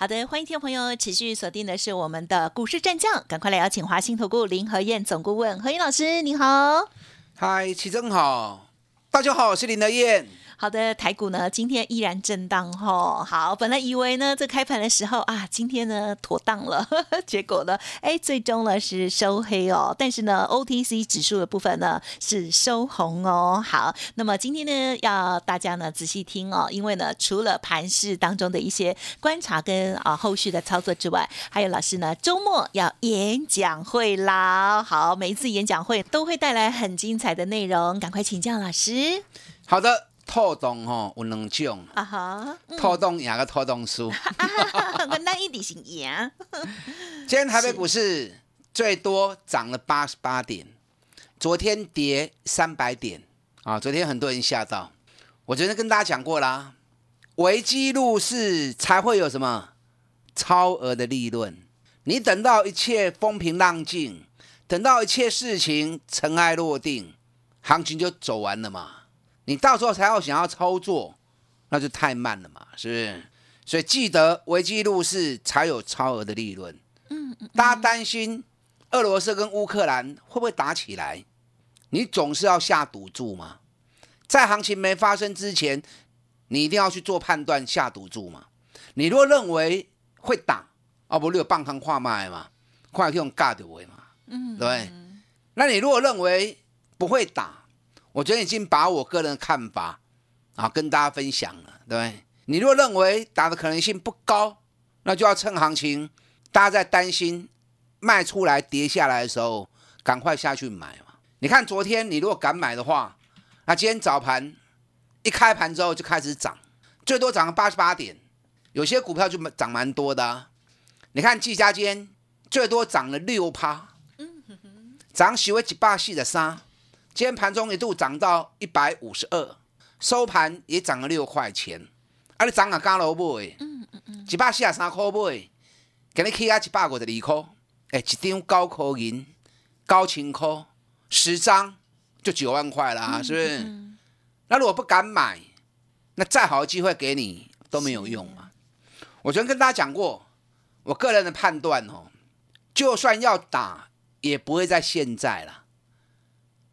好的，欢迎听众朋友持续锁定的是我们的股市战将，赶快来邀请华兴投顾林和燕总顾问何燕老师，你好。嗨，齐正好，大家好，我是林和燕。好的，台股呢今天依然震荡吼。好，本来以为呢这开盘的时候啊，今天呢妥当了，结果呢，哎，最终呢是收黑哦。但是呢，OTC 指数的部分呢是收红哦。好，那么今天呢要大家呢仔细听哦，因为呢除了盘市当中的一些观察跟啊后续的操作之外，还有老师呢周末要演讲会啦。好，每一次演讲会都会带来很精彩的内容，赶快请教老师。好的。拖动吼有两种，啊哈，拖动赢个拖动输，那一定是赢。今天台北股市最多涨了八十八点，昨天跌三百点啊！昨天很多人吓到，我昨天跟大家讲过啦，危机入市才会有什么超额的利润。你等到一切风平浪静，等到一切事情尘埃落定，行情就走完了嘛。你到时候才要想要操作，那就太慢了嘛，是不是？所以记得危机入市才有超额的利润。嗯嗯。大家担心俄罗斯跟乌克兰会不会打起来？你总是要下赌注嘛。在行情没发生之前，你一定要去做判断，下赌注嘛。你若认为会打，哦不，你有棒康跨卖嘛，快用尬的位嘛。嗯。对。那你如果认为不会打，我觉得已经把我个人的看法啊跟大家分享了，对不对？你如果认为打的可能性不高，那就要趁行情大家在担心卖出来跌下来的时候，赶快下去买嘛。你看昨天你如果敢买的话，那今天早盘一开盘之后就开始涨，最多涨了八十八点，有些股票就涨蛮多的。你看季家间最多涨了六趴，涨喜为几百四的三。今天盘中一度涨到一百五十二，收盘也涨了六块钱。啊，你涨啊加萝卜诶，嗯嗯嗯，一百四十三块买，给你起啊一百五十二块，哎，一张高科银高清科十张就九万块啦，是不是？那如果不敢买，那再好的机会给你都没有用嘛。我昨天跟大家讲过，我个人的判断哦，就算要打，也不会在现在了。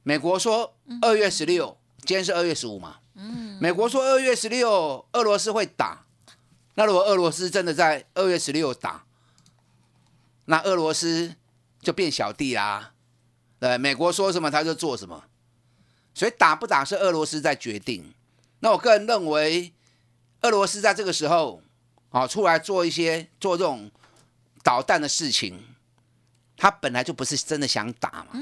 美国说二月十六，今天是二月十五嘛？嗯，美国说二月十六俄罗斯会打，那如果俄罗斯真的在二月十六打，那俄罗斯就变小弟啦。对，美国说什么他就做什么，所以打不打是俄罗斯在决定。那我个人认为，俄罗斯在这个时候啊出来做一些做这种导弹的事情。他本来就不是真的想打嘛，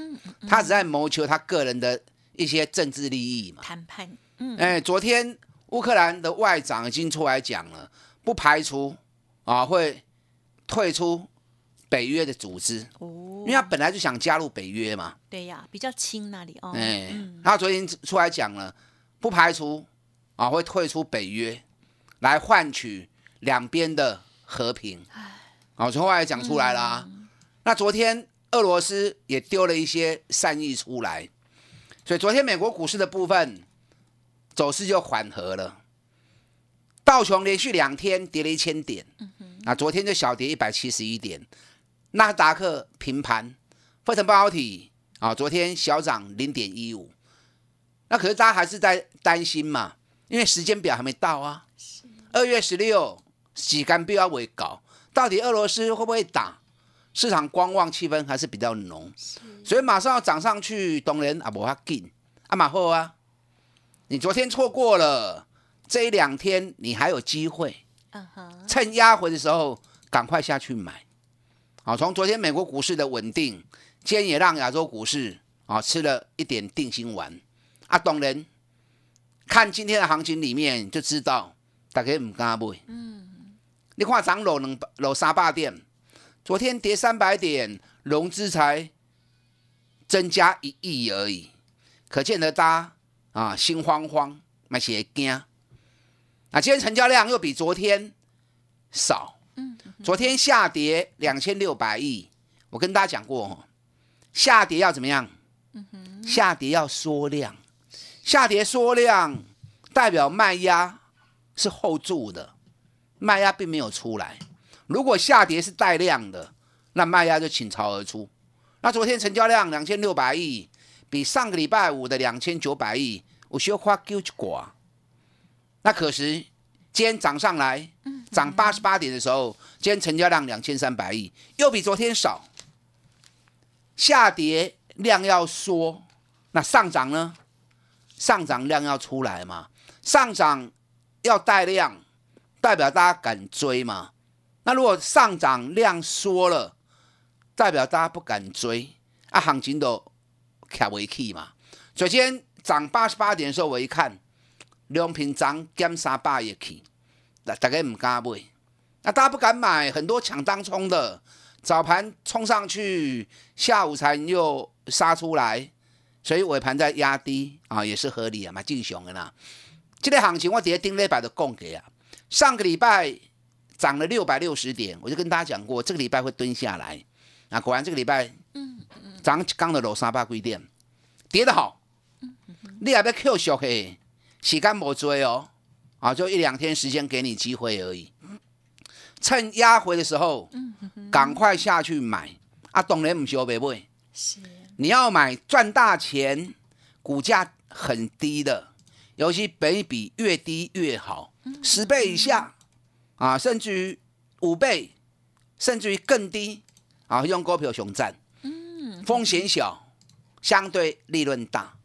他只在谋求他个人的一些政治利益嘛。谈判，嗯，哎，昨天乌克兰的外长已经出来讲了，不排除啊会退出北约的组织，哦，因为他本来就想加入北约嘛。对呀，比较亲那里哦。哎，他昨天出来讲了，不排除啊会退出北约，来换取两边的和平。哎，啊，从外来讲出来了。那昨天俄罗斯也丢了一些善意出来，所以昨天美国股市的部分走势就缓和了。道琼连续两天跌了一千点，那昨天就小跌一百七十一点。纳斯达克平盘，费城半导体啊，昨天小涨零点一五。那可是大家还是在担心嘛，因为时间表还没到啊。二月十六，洗干必要未搞，到底俄罗斯会不会打？市场观望气氛还是比较浓，所以马上要涨上去，当然啊无法紧，啊马后啊，你昨天错过了，这一两天你还有机会，趁压回的时候赶快下去买。好，从昨天美国股市的稳定，今天也让亚洲股市啊吃了一点定心丸。啊，当然看今天的行情里面就知道，大家唔敢买。嗯，你看涨楼两楼三百点。昨天跌三百点，融资才增加一亿而已，可见得大家啊心慌慌，买些惊。啊，今天成交量又比昨天少，嗯，昨天下跌两千六百亿，我跟大家讲过，下跌要怎么样？下跌要缩量，下跌缩量代表卖压是后住的，卖压并没有出来。如果下跌是带量的，那卖压就倾巢而出。那昨天成交量两千六百亿，比上个礼拜五的两千九百亿，我需要花九一寡。那可是今天涨上来，涨八十八点的时候，今天成交量两千三百亿，又比昨天少。下跌量要缩，那上涨呢？上涨量要出来嘛？上涨要带量，代表大家敢追嘛？那如果上涨量缩了，代表大家不敢追啊，行情都卡维起嘛。首先涨八十八点的时候，我一看，两平涨减三百亿去，大大家唔敢买，那大家不敢买，很多抢当冲的，早盘冲上去，下午才又杀出来，所以尾盘在压低啊，也是合理啊，嘛，正常的啦。这个行情我直接顶礼拜就讲给啊，上个礼拜。涨了六百六十点，我就跟大家讲过，这个礼拜会蹲下来。啊果然这个礼拜，嗯嗯，涨刚的楼三百贵点，跌得好。你还要 Q 小黑，时间没追哦，啊，就一两天时间给你机会而已。趁压回的时候，赶快下去买。啊，懂人唔修别买，是你要买赚大钱，股价很低的，尤其本比越低越好，十倍以下。啊，甚至于五倍，甚至于更低啊！用股票熊占，嗯，风险小，相对利润大。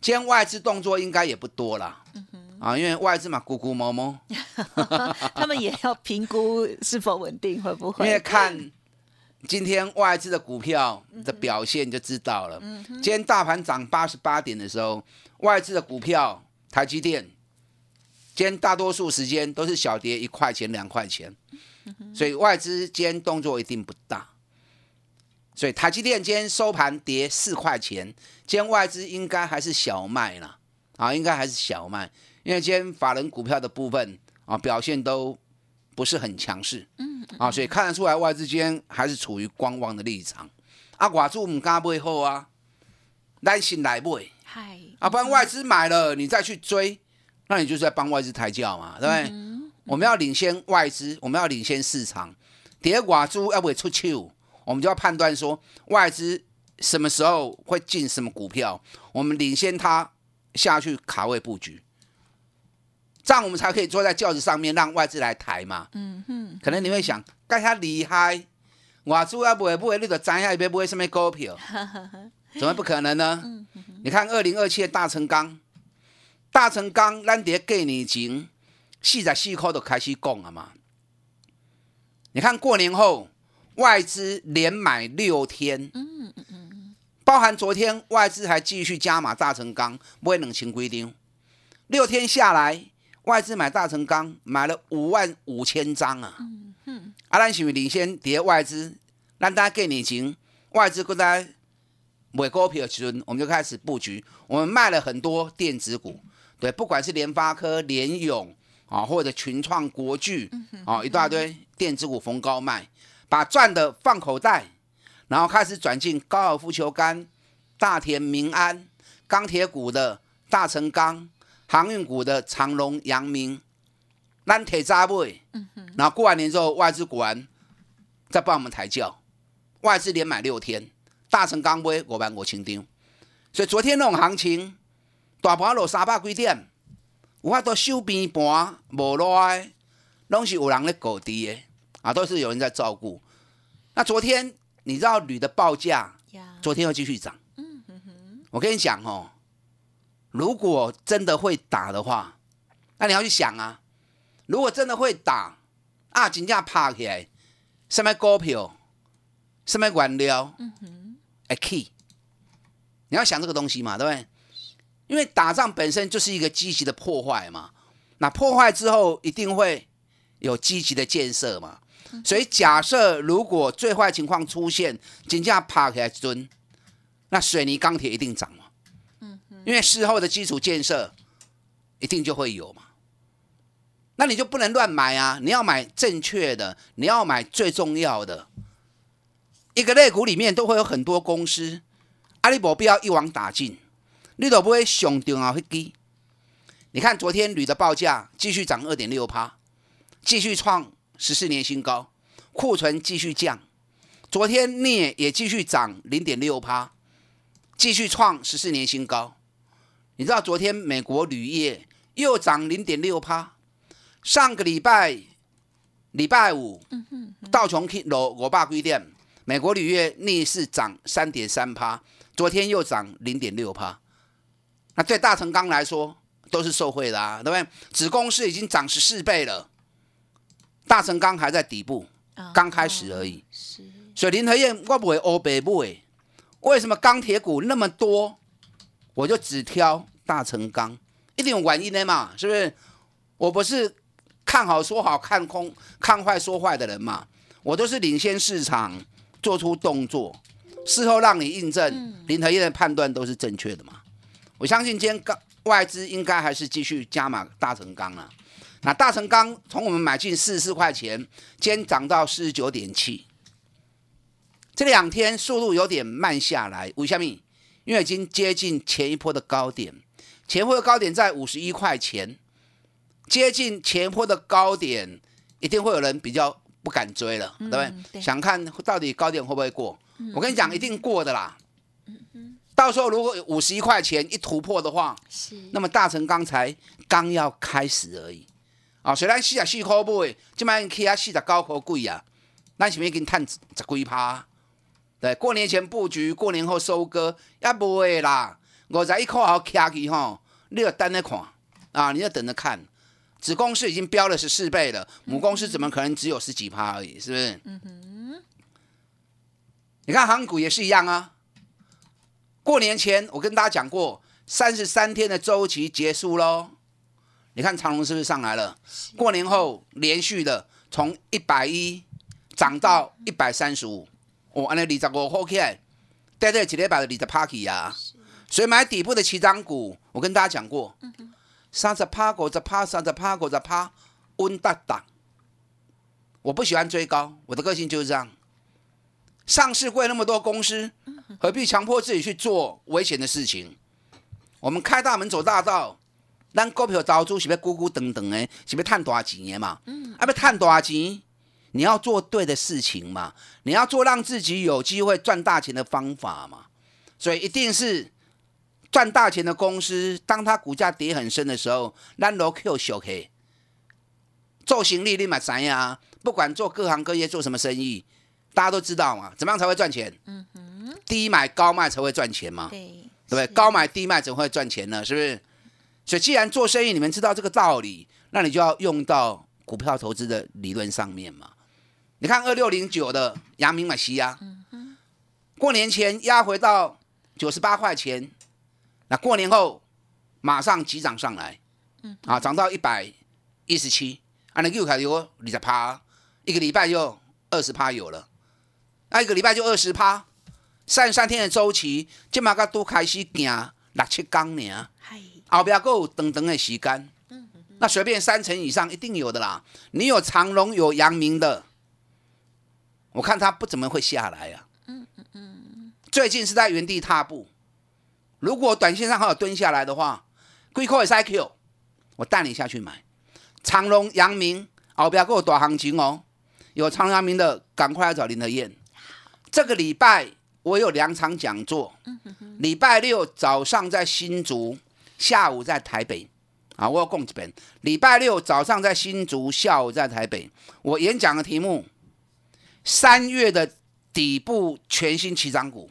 今天外资动作应该也不多了，啊，因为外资嘛，咕咕摸摸，他们也要评估是否稳定，会不会？因为看今天外资的股票的表现就知道了。今天大盘涨八十八点的时候，外资的股票，台积电。今天大多数时间都是小跌一块钱两块钱，所以外资今天动作一定不大。所以台积电今天收盘跌四块钱，今天外资应该还是小卖啦啊，应该还是小卖，因为今天法人股票的部分啊表现都不是很强势，嗯啊，所以看得出来外资今天还是处于观望的立场。啊，寡主唔敢买后啊，耐心来买，嗨，啊，不然外资买了你再去追。那你就是在帮外资抬轿嘛，对不对？我们要领先外资，我们要领先市场。跌寡猪要不会出糗，我们就要判断说外资什么时候会进什么股票，我们领先它下去卡位布局，这样我们才可以坐在轿子上面让外资来抬嘛。嗯哼，可能你会想，该他厉害，外资要不会不会，你都摘下一边不会什么股票，怎么不可能呢？你看二零二七的大成钢。大成钢，咱伫过年前四十四块就开始讲了嘛。你看过年后外资连买六天，嗯嗯嗯，包含昨天外资还继续加码大成钢，买两千规定，六天下来外资买大成钢买了五万五千张啊。嗯嗯，啊，咱是不是领先跌外资，咱大家过年前外资过在买股票的时阵，我们就开始布局，我们卖了很多电子股。对，不管是联发科、联勇啊，或者群创、国巨啊，一大堆电子股逢高卖，把赚的放口袋，然后开始转进高尔夫球杆、大田、民安、钢铁股的大成钢、航运股的长隆、阳明、烂铁渣位。然后过完年之后，外资果然再帮我们抬轿，外资连买六天，大成钢杯我办我清丢，所以昨天那种行情。大盘落三百几点，有法度收边盘无赖，拢是有人咧搞低的啊，都是有人在照顾。那昨天你知道铝的报价，昨天又继续涨。嗯哼哼，我跟你讲哦，如果真的会打的话，那你要去想啊，如果真的会打啊，金价趴起来，什么股票，什么原料，嗯哼，哎 key，你要想这个东西嘛，对不对？因为打仗本身就是一个积极的破坏嘛，那破坏之后一定会有积极的建设嘛，所以假设如果最坏情况出现，金价爬起来蹲，那水泥、钢铁一定涨嘛？嗯，因为事后的基础建设一定就会有嘛。那你就不能乱买啊！你要买正确的，你要买最重要的。一个类股里面都会有很多公司，阿里伯不要一网打尽，你都不会上重要去低。你看昨天铝的报价继续涨二点六趴，继续创十四年新高，库存继续降。昨天镍也继续涨零点六趴，继续创十四年新高。你知道昨天美国铝业又涨零点六趴，上个礼拜礼拜五道琼斯罗我爸规定。美国铝业逆势涨三点三趴，昨天又涨零点六趴。那对大成钢来说都是受惠的啊，对不对？子公司已经涨十四倍了，大成钢还在底部，刚开始而已。是，所以林和燕我不会欧北部诶，为什么钢铁股那么多，我就只挑大成钢，一定有原因的嘛，是不是？我不是看好说好看空，看坏说坏的人嘛，我都是领先市场。做出动作，事后让你印证林和燕的判断都是正确的嘛？我相信今天钢外资应该还是继续加码大成钢啊。那大成钢从我们买进四十四块钱，今天涨到四十九点七，这两天速度有点慢下来。为什么？因为已经接近前一波的高点，前波的高点在五十一块钱，接近前波的高点，一定会有人比较。不敢追了，对不对？想看到底高点会不会过？我跟你讲，一定过的啦。到时候如果五十一块钱一突破的话，那么大成刚才刚要开始而已。啊，虽然四十四块买，今摆起啊四十九块贵啊，咱是不是已经赚十几趴？对，过年前布局，过年后收割，也不会啦。五十一块好卡起吼，你要等着看啊，你要等着看。子公司已经标了十四倍了，母公司怎么可能只有十几趴而已？是不是？嗯哼。你看航股也是一样啊。过年前我跟大家讲过，三十三天的周期结束喽。你看长隆是不是上来了？过年后连续的从一百一涨到一百三十五，哦，安尼二十五块起来，带在几礼拜的二十 party 呀。所以买底部的起涨股，我跟大家讲过。三十趴，五十趴，三十趴，五十趴，温大大。我不喜欢追高，我的个性就是这样。上市会那么多公司，何必强迫自己去做危险的事情？我们开大门走大道，咱股票投资是要咕咕等等的，是要赚多少钱嘛？嗯，啊，要赚多少钱？你要做对的事情嘛，你要做让自己有机会赚大钱的方法嘛。所以一定是。赚大钱的公司，当它股价跌很深的时候，咱罗 Q 小 K 做行李立马怎样？不管做各行各业做什么生意，大家都知道嘛，怎么样才会赚钱？嗯哼，低买高卖才会赚钱嘛。对，对不对？高买低卖怎么会赚钱呢？是不是？所以既然做生意，你们知道这个道理，那你就要用到股票投资的理论上面嘛。你看二六零九的阳明马西亚，过年前压回到九十八块钱。那过年后马上急涨上来，嗯，啊，涨到一百一十七，啊，那又开始有二十趴，一个礼拜就二十趴有了，那一个礼拜就二十趴，三十三天的周期，即马个都开始行六七缸年，后边够等等的时间，嗯那随便三成以上一定有的啦，你有长隆有阳明的，我看它不怎么会下来呀，嗯嗯嗯，最近是在原地踏步。如果短线上还有蹲下来的话，贵科也是 IQ，我带你下去买。长隆、阳明，后边给我大行情哦。有长阳明的，赶快来找林德燕。这个礼拜我有两场讲座，礼拜六早上在新竹，下午在台北。啊，我要供几本。礼拜六早上在新竹，下午在台北。我演讲的题目：三月的。底部全新起涨股，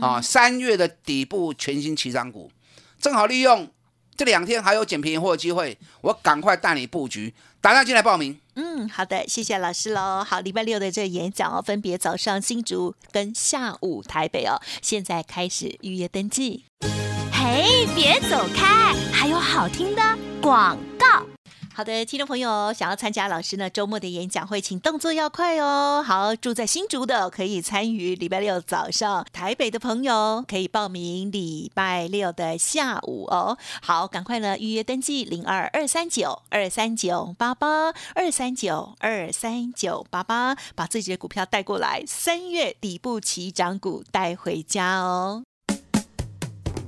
啊，三月的底部全新起涨股，正好利用这两天还有捡便宜货的机会，我赶快带你布局，打电进来报名。嗯，好的，谢谢老师喽。好，礼拜六的这个演讲哦，分别早上新竹跟下午台北哦，现在开始预约登记。嘿，别走开，还有好听的广告。好的，听众朋友，想要参加老师呢周末的演讲会，请动作要快哦。好，住在新竹的可以参与礼拜六早上，台北的朋友可以报名礼拜六的下午哦。好，赶快呢预约登记零二二三九二三九八八二三九二三九八八，把自己的股票带过来，三月底部起涨股带回家哦。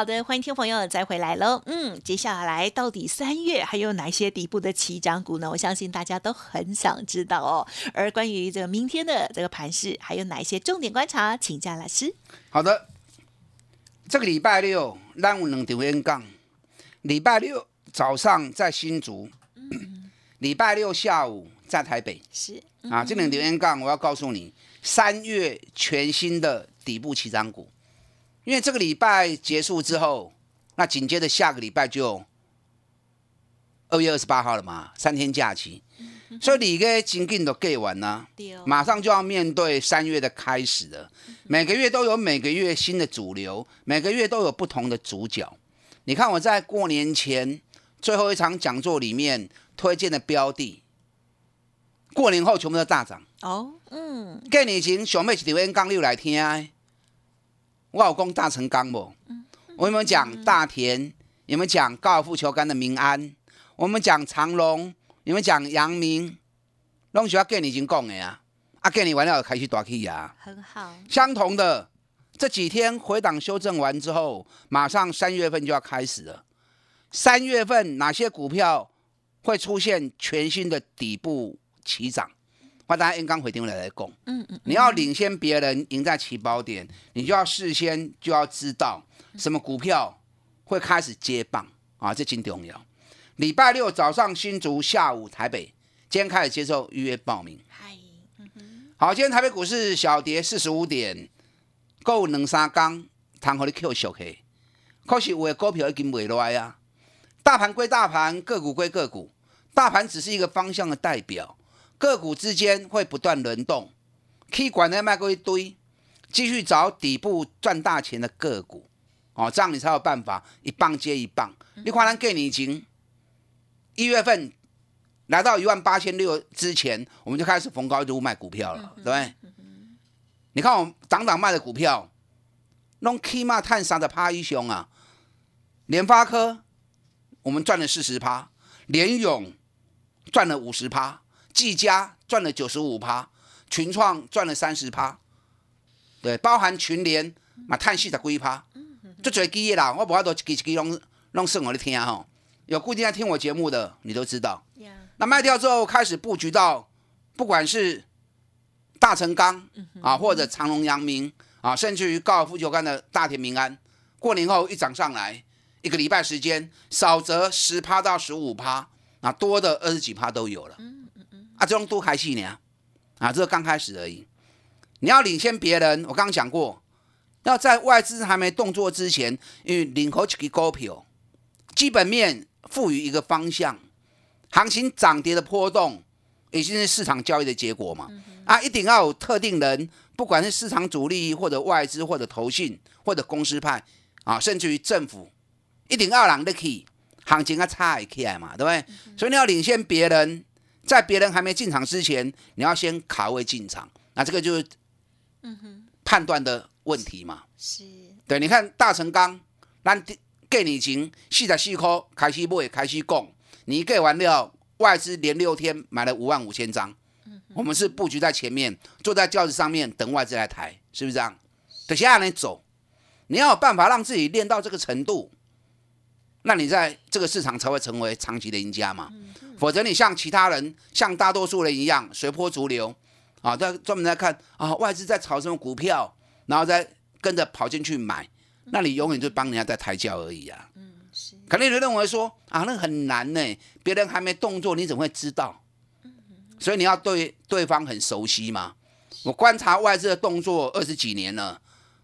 好的，欢迎听众朋友再回来喽。嗯，接下来到底三月还有哪些底部的起涨股呢？我相信大家都很想知道哦。而关于这个明天的这个盘势，还有哪一些重点观察，请教老师。好的，这个礼拜六咱有两场演讲，礼拜六早上在新竹，礼拜六下午在台北。是啊，这两场演讲我要告诉你，三月全新的底部起涨股。因为这个礼拜结束之后，那紧接着下个礼拜就二月二十八号了嘛，三天假期，所以你个经济都给完了，马上就要面对三月的开始了。每个月都有每个月新的主流，每个月都有不同的主角。你看我在过年前最后一场讲座里面推荐的标的，过年后全部都大涨。哦，嗯，过年前小妹一条烟刚六来听。我有讲大成钢不？我有没有讲大田？有没有讲高尔夫球杆的民安？我们讲长隆？有没有讲阳明？拢是要跟你已经讲的啊！啊，跟你完了开始大起啊！很好。相同的，这几天回档修正完之后，马上三月份就要开始了。三月份哪些股票会出现全新的底部起涨？我大家应刚回电来来讲，嗯嗯，你要领先别人，赢在起跑点，你就要事先就要知道什么股票会开始接棒啊，这真重要。礼拜六早上新竹，下午台北，今天开始接受预约报名。嗨，好，今天台北股市小跌四十五点，够两三刚，谈好的 Q 小 K，可是我的股票已经没落来啊。大盘归大盘，个股归个股，大盘只是一个方向的代表。个股之间会不断轮动，可以管的卖过一堆，继续找底部赚大钱的个股，哦，这样你才有办法一棒接一棒。你可能给你已经一月份来到一万八千六之前，我们就开始逢高就卖股票了，对不对？你看我们涨涨卖的股票，弄起码探三的趴一雄啊，联发科我们赚了四十趴，联勇赚了五十趴。技嘉赚了九十五趴，群创赚了三十趴，对，包含群联嘛，叹息的几趴，就最基业啦。我不要多几几拢拢算我的听吼，有固定在听我节目的，你都知道。那卖掉之后开始布局到，不管是大成钢啊，或者长隆、阳明啊，甚至于高尔夫球杆的大田民安，过年后一涨上来，一个礼拜时间，少则十趴到十五趴，啊，多的二十几趴都有了。啊，这种都开戏呢，啊，这个刚开始而已。你要领先别人，我刚刚讲过，要在外资还没动作之前，因为领口几个股票，基本面赋予一个方向，行情涨跌的波动，已经是市场交易的结果嘛。啊，一定要有特定人，不管是市场主力或者外资或者投信或者公司派啊，甚至于政府，一定要让得起行情啊差起来嘛，对不对？所以你要领先别人。在别人还没进场之前，你要先卡位进场，那这个就是，嗯哼，判断的问题嘛。是，对，你看大成钢，咱给你钱四十四块开始买，开始供，你给完了外资连六天买了五万五千张，我们是布局在前面，坐在轿子上面等外资来抬，是不是这样？等下来走，你要有办法让自己练到这个程度，那你在这个市场才会成为长期的赢家嘛。否则你像其他人，像大多数人一样随波逐流啊，在专门在看啊外资在炒什么股票，然后再跟着跑进去买，那你永远就帮人家在抬轿而已啊。嗯，是。肯定人认为说啊，那很难呢，别人还没动作，你怎么会知道？所以你要对对方很熟悉嘛。我观察外资的动作二十几年了。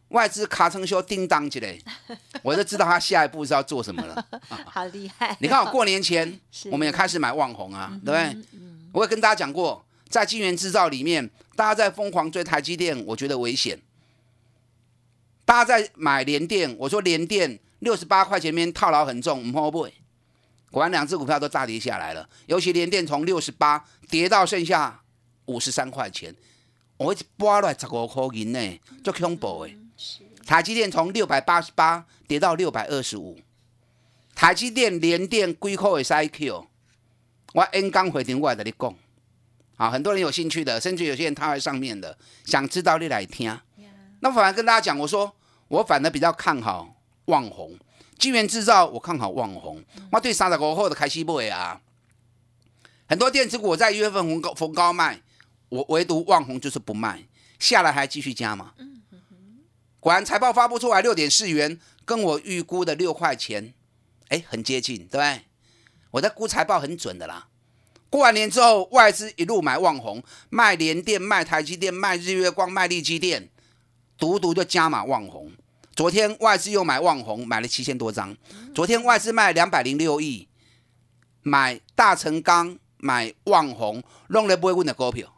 外资卡成修叮当起来，我就知道他下一步是要做什么了。好厉害！你看，我过年前 我们也开始买旺红啊，对不对？我也跟大家讲过，在晶圆制造里面，大家在疯狂追台积电，我觉得危险。大家在买联电，我说联电六十八块钱面套牢很重，不会。果然两只股票都大跌下来了，尤其联电从六十八跌到剩下五十三块钱，我一拨来十五块银呢，足恐怖的。台积电从六百八十八跌到六百二十五，台积电连电归扣的 IQ，我 N 刚回电话跟你讲，啊，很多人有兴趣的，甚至有些人他在上面的，想知道你来听。那反而跟大家讲，我说我反而比较看好旺宏，晶圆制造我看好旺宏，我对三十五后的开西不会啊。很多电子股我在一月份逢高逢高卖，我唯独旺宏就是不卖，下来还继续加嘛。果然财报发布出来六点四元，跟我预估的六块钱，哎，很接近，对不对？我在估财报很准的啦。过完年之后，外资一路买旺宏，卖联电，卖台积电，卖日月光，卖力基电，独独就加码旺宏。昨天外资又买旺宏，买了七千多张。昨天外资卖两百零六亿，买大成钢，买旺宏，弄了不会问的股票，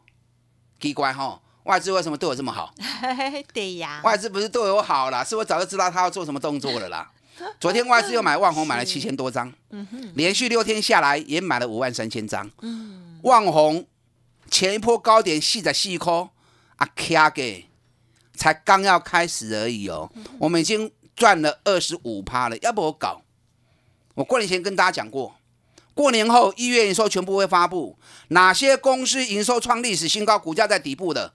奇怪哈。外资为什么对我这么好？对呀，外资不是对我好啦，是我早就知道他要做什么动作了啦。昨天外资又买万红，买了七千多张，连续六天下来也买了五万三千张。嗯万红前一波高点细在细颗啊，卡给才刚要开始而已哦，我们已经赚了二十五趴了，要不我搞？我过年前跟大家讲过。过年后一月营收全部会发布，哪些公司营收创历史新高，股价在底部的，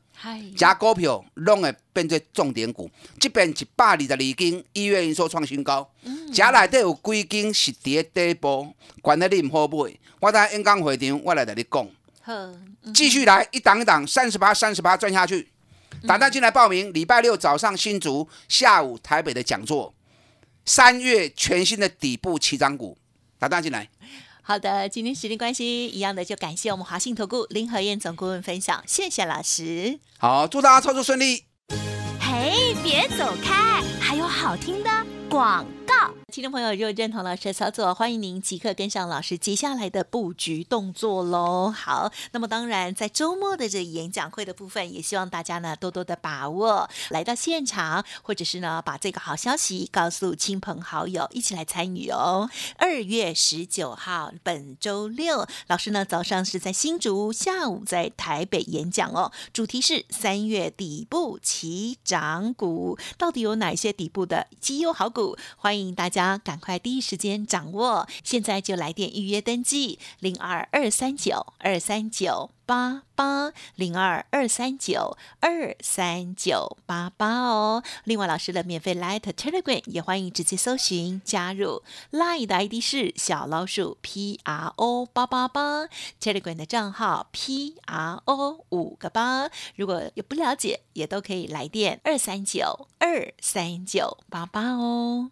加股票拢会变成重点股。即边一百二十二斤一月营收创新高，加内底有几斤是跌底部，管得你唔好买。我等下演讲会场我来同你讲，继续来一档一档三十八三十八赚下去。打单进来报名，礼拜六早上新竹，下午台北的讲座，三月全新的底部起涨股，打单进来。好的，今天时间关系，一样的就感谢我们华信投顾林和燕总顾问分享，谢谢老师。好，祝大家操作顺利。嘿，别走开，还有好听的广告。听众朋友，如果认同老师的操作，欢迎您即刻跟上老师接下来的布局动作喽。好，那么当然在周末的这演讲会的部分，也希望大家呢多多的把握来到现场，或者是呢把这个好消息告诉亲朋好友，一起来参与哦。二月十九号，本周六，老师呢早上是在新竹，下午在台北演讲哦。主题是三月底部起涨股，到底有哪些底部的绩优好股？欢迎大家。赶快第一时间掌握，现在就来电预约登记零二二三九二三九八八零二二三九二三九八八哦。另外，老师的免费 Light Telegram 也欢迎直接搜寻加入，Light 的 ID 是小老鼠 P R O 八八八，Telegram 的账号 P R O 五个八。如果有不了解，也都可以来电二三九二三九八八哦。